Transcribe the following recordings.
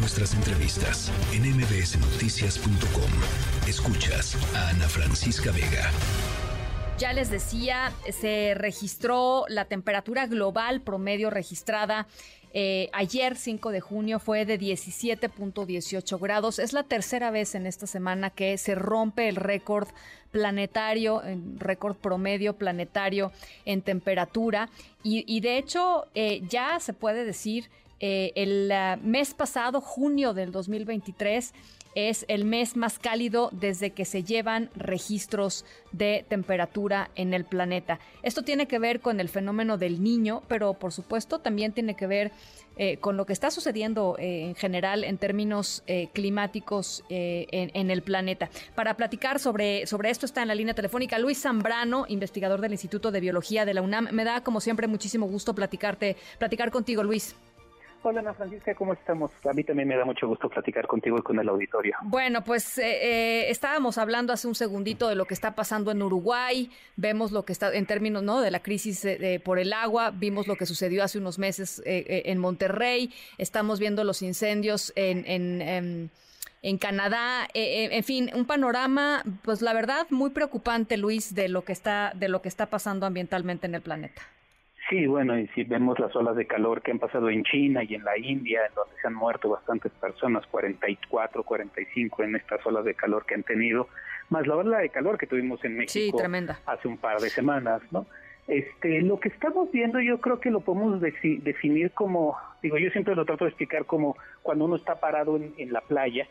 nuestras entrevistas en mbsnoticias.com. Escuchas a Ana Francisca Vega. Ya les decía, se registró la temperatura global promedio registrada eh, ayer, 5 de junio, fue de 17.18 grados. Es la tercera vez en esta semana que se rompe el récord planetario, récord promedio planetario en temperatura. Y, de hecho, eh, ya se puede decir, eh, el mes pasado, junio del 2023, es el mes más cálido desde que se llevan registros de temperatura en el planeta. Esto tiene que ver con el fenómeno del niño, pero por supuesto también tiene que ver eh, con lo que está sucediendo eh, en general en términos climáticos en, en, el planeta. Para platicar sobre, sobre esto está en la línea telefónica Luis Zambrano, investigador del Instituto de Biología de la UNAM. Me da como siempre muchísimo gusto platicarte, platicar contigo, Luis. Hola Ana Francisca, ¿cómo estamos? A mí también me da mucho gusto platicar contigo y con el auditorio. Bueno, pues eh, eh, estábamos hablando hace un segundito de lo que está pasando en Uruguay, vemos lo que está en términos ¿no? de la crisis por el agua, vimos lo que sucedió hace unos meses eh, en Monterrey, estamos viendo los incendios en, en, en Canadá, en fin, un panorama, pues la verdad muy preocupante, Luis, de lo que está de lo que está pasando ambientalmente en el planeta. Sí, bueno, y si vemos las olas de calor que han pasado en China y en la India, en donde se han muerto bastantes personas, 44, 45 en estas olas de calor que han tenido, más la ola de calor que tuvimos en México hace un par de semanas, ¿no? Este, lo que estamos viendo yo creo que lo podemos definir como, digo, yo siempre lo trato de explicar como cuando uno está parado en, en la playa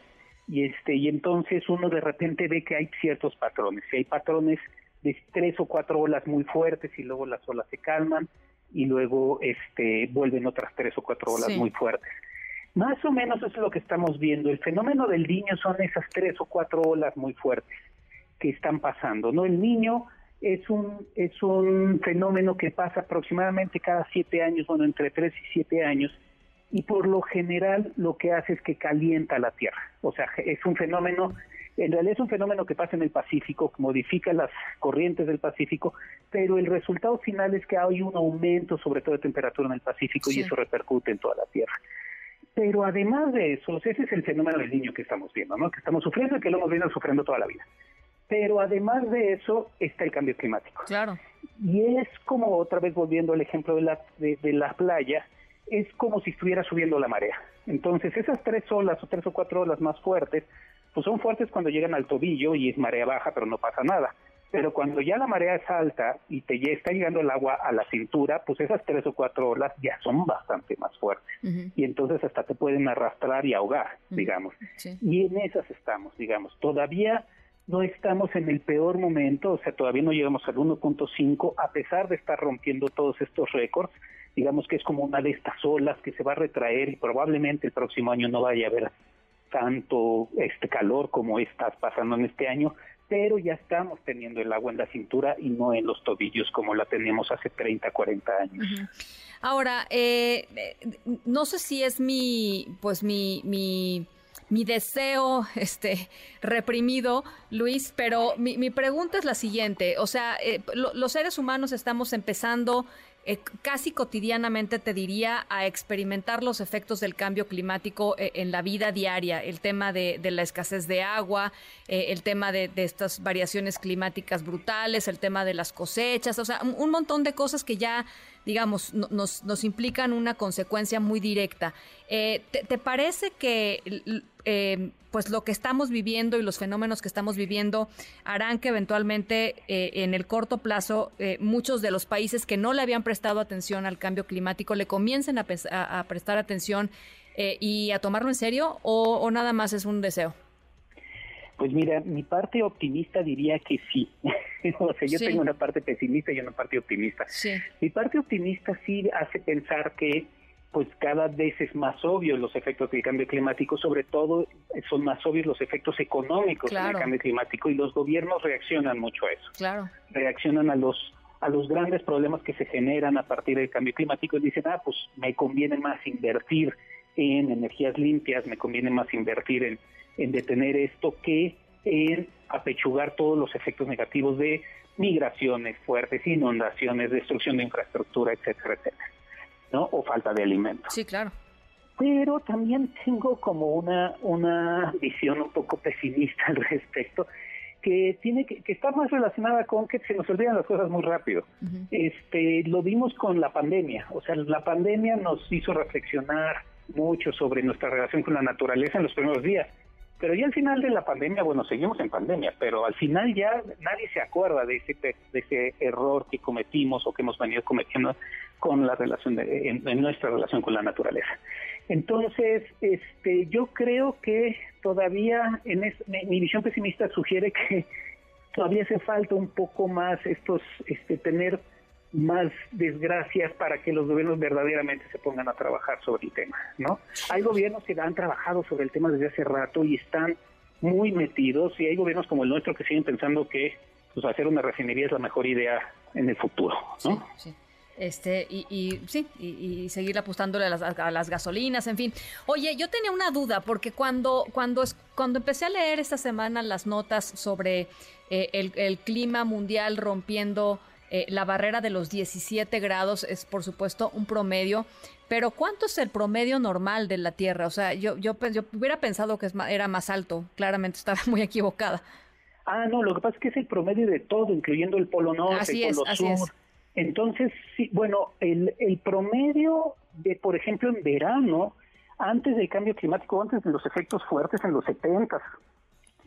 y este y entonces uno de repente ve que hay ciertos patrones, y hay patrones de tres o cuatro olas muy fuertes y luego las olas se calman y luego este vuelven otras tres o cuatro olas muy fuertes. Más o menos eso es lo que estamos viendo. El fenómeno del niño son esas tres o cuatro olas muy fuertes que están pasando. No, el niño es un es un fenómeno que pasa aproximadamente cada siete años, bueno, entre tres y siete años, y por lo general lo que hace es que calienta la Tierra. O sea, es un fenómeno en realidad es un fenómeno que pasa en el Pacífico, modifica las corrientes del Pacífico, pero el resultado final es que hay un aumento sobre todo de temperatura en el Pacífico y eso repercute en toda la Tierra. Pero además de eso, ese es el fenómeno del niño que estamos viendo, ¿no? que estamos sufriendo y que lo hemos venido sufriendo toda la vida. Pero además de eso está el cambio climático. Claro. Y es como, otra vez volviendo al ejemplo de la, de, de la playa, es como si estuviera subiendo la marea. Entonces, esas tres olas o tres o cuatro olas más fuertes pues son fuertes cuando llegan al tobillo y es marea baja, pero no pasa nada. Pero cuando ya la marea es alta y te ya está llegando el agua a la cintura, pues esas tres o cuatro olas ya son bastante más fuertes. Y entonces hasta te pueden arrastrar y ahogar, digamos. Y en esas estamos, digamos. Todavía no estamos en el peor momento, o sea, todavía no llegamos al 1.5, a pesar de estar rompiendo todos estos récords. Digamos que es como una de estas olas que se va a retraer y probablemente el próximo año no vaya a haber tanto este calor como estás pasando en este año, pero ya estamos teniendo el agua en la cintura y no en los tobillos como la teníamos hace 30, 40 años. Ahora, eh, no sé si es mi, pues mi, mi, mi deseo este, reprimido, Luis, pero mi, mi pregunta es la siguiente. O sea, eh, los seres humanos estamos empezando eh, casi cotidianamente, te diría, a experimentar los efectos del cambio climático eh, en la vida diaria, el tema de, la escasez de agua, eh, el tema de, estas variaciones climáticas brutales, el tema de las cosechas, o sea, un, montón de cosas que ya, digamos, nos, implican una consecuencia muy directa. ¿te, ¿te, parece que eh, pues lo que estamos viviendo y los fenómenos que estamos viviendo harán que eventualmente en el corto plazo muchos de los países que no le habían prestado atención al cambio climático le comiencen a, prestar atención y a tomarlo en serio o, nada más es un deseo. Pues mira, mi parte optimista diría que sí. o sea, yo tengo una parte pesimista y una parte optimista. Mi parte optimista sí hace pensar que pues cada vez es más obvio los efectos del cambio climático, sobre todo son más obvios los efectos económicos del cambio climático y los gobiernos reaccionan mucho a eso. Claro. Reaccionan a los a los grandes problemas que se generan a partir del cambio climático y dicen, ah, pues me conviene más invertir en energías limpias, me conviene más invertir en, en detener esto que en apechugar todos los efectos negativos de migraciones fuertes, inundaciones, destrucción de infraestructura, etcétera, etcétera. ¿no? O falta de alimentos. Sí, claro. pero también tengo como una, una visión un poco pesimista al respecto, que tiene que, que está más relacionada con que se nos olvidan las cosas muy rápido. Este, lo vimos con la pandemia, o sea, la pandemia nos hizo reflexionar mucho sobre nuestra relación con la naturaleza en los primeros días. Pero ya al final de la pandemia, bueno, seguimos en pandemia, pero al final ya nadie se acuerda de ese, de ese error que cometimos o que hemos venido cometiendo con la relación de, en, nuestra relación con la naturaleza. Entonces, este, yo creo que todavía en mi, visión pesimista sugiere que todavía hace falta un poco más estos, este, tener más desgracias para que los gobiernos verdaderamente se pongan a trabajar sobre el tema, ¿no? Hay gobiernos que han trabajado sobre el tema desde hace rato y están muy metidos y hay gobiernos como el nuestro que siguen pensando que pues, hacer una refinería es la mejor idea en el futuro, ¿no? Sí, Este, y, y sí, y, seguir apostándole a las, a las, gasolinas, en fin. Oye, yo tenía una duda, porque cuando, cuando, cuando empecé a leer esta semana las notas sobre eh, el, el clima mundial rompiendo eh, la barrera de los 17 grados es, por supuesto, un promedio. Pero ¿cuánto es el promedio normal de la Tierra? O sea, yo, yo, yo hubiera pensado que era más alto. Claramente estaba muy equivocada. Ah, no, lo que pasa es que es el promedio de todo, incluyendo el Polo Norte, el Polo Sur. Entonces, sí, bueno, el, el promedio de, por ejemplo, en verano, antes del cambio climático, antes de los efectos fuertes en los 70,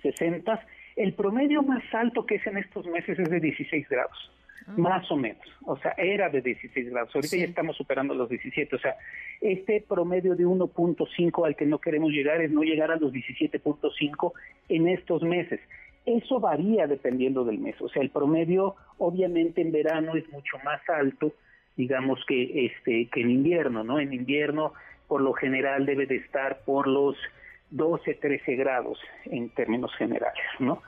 60, el promedio más alto que es en estos meses es de 16 grados. Ah. Más o menos, o sea, era de 16 grados, ahorita ya estamos superando los 17, o sea, este promedio de 1.5 al que no queremos llegar es no llegar a los 17.5 en estos meses. Eso varía dependiendo del mes, o sea, el promedio obviamente en verano es mucho más alto, digamos que este que en invierno, ¿no? En invierno por lo general debe de estar por los 12, 13 grados en términos generales, ¿no?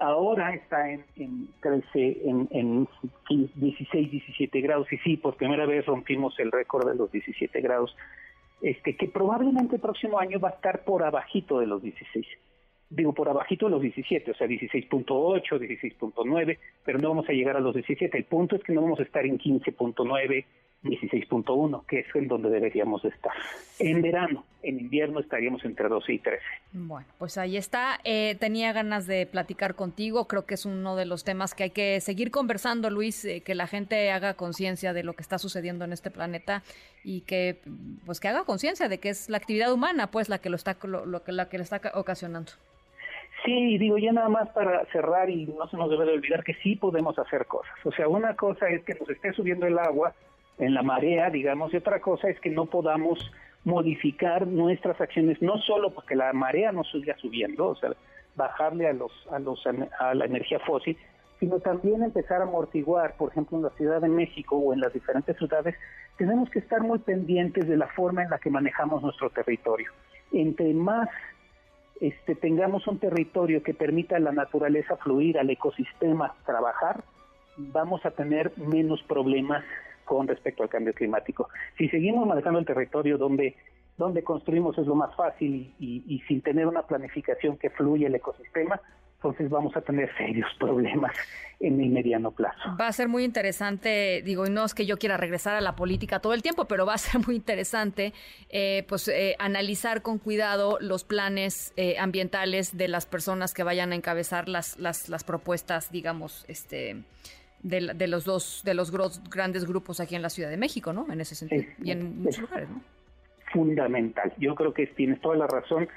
ahora está en, en 13, en, en 16, 17 grados y sí, por primera vez rompimos el récord de los 17 grados, este que probablemente el próximo año va a estar por abajito de los 16. Digo, por abajito de los 17, o sea, 16.8, 16.9, pero no vamos a llegar a los 17. El punto es que no vamos a estar en 15.9, 16.1, que es en donde deberíamos estar. En verano, en invierno estaríamos entre 12 y 13. Bueno, pues ahí está. Eh, tenía ganas de platicar contigo. Creo que es uno de los temas que hay que seguir conversando, Luis, eh, que la gente haga conciencia de lo que está sucediendo en este planeta y que pues que haga conciencia de que es la actividad humana, pues la que lo está lo, que la que lo está ocasionando. Sí, digo ya nada más para cerrar y no se nos debe de olvidar que sí podemos hacer cosas. O sea, una cosa es que nos esté subiendo el agua en la marea, digamos, y otra cosa es que no podamos modificar nuestras acciones, no solo porque la marea no siga subiendo, o sea, bajarle a los, a los a la energía fósil, sino también empezar a amortiguar, por ejemplo, en la Ciudad de México o en las diferentes ciudades, tenemos que estar muy pendientes de la forma en la que manejamos nuestro territorio. Entre más este, tengamos un territorio que permita a la naturaleza fluir, al ecosistema trabajar, vamos a tener menos problemas con respecto al cambio climático. Si seguimos manejando el territorio donde, donde construimos es lo más fácil y, sin tener una planificación que fluya el ecosistema, entonces vamos a tener serios problemas en el mediano plazo. Va a ser muy interesante, digo, y no es que yo quiera regresar a la política todo el tiempo, pero va a ser muy interesante eh, pues eh, analizar con cuidado los planes eh, ambientales de las personas que vayan a encabezar las, las, las propuestas, digamos, este de, de, los dos, de los grandes grupos aquí en la Ciudad de México, ¿no? En ese sentido, y en muchos lugares, ¿no? Fundamental. Yo creo que tienes toda la razón.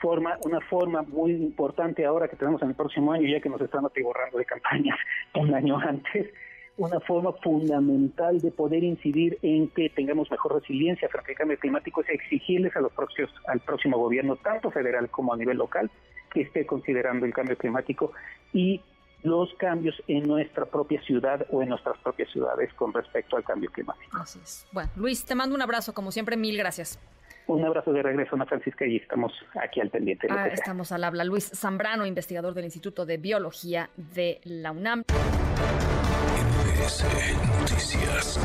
Forma, una forma muy importante ahora que tenemos en el próximo año, ya que nos están atiborrando de campañas un año antes, una forma fundamental de poder incidir en que tengamos mejor resiliencia frente al cambio climático es exigirles a los próximos, al próximo gobierno, tanto federal como a nivel local, que esté considerando el cambio climático y los cambios en nuestra propia ciudad o en nuestras propias ciudades con respecto al cambio climático. Así es. Bueno, Luis, te mando un abrazo, como siempre, mil gracias. Un abrazo de regreso, Ana Francisca, y estamos aquí al pendiente. Ah, estamos al habla. Luis Zambrano, investigador del Instituto de Biología de la UNAM. Noticias.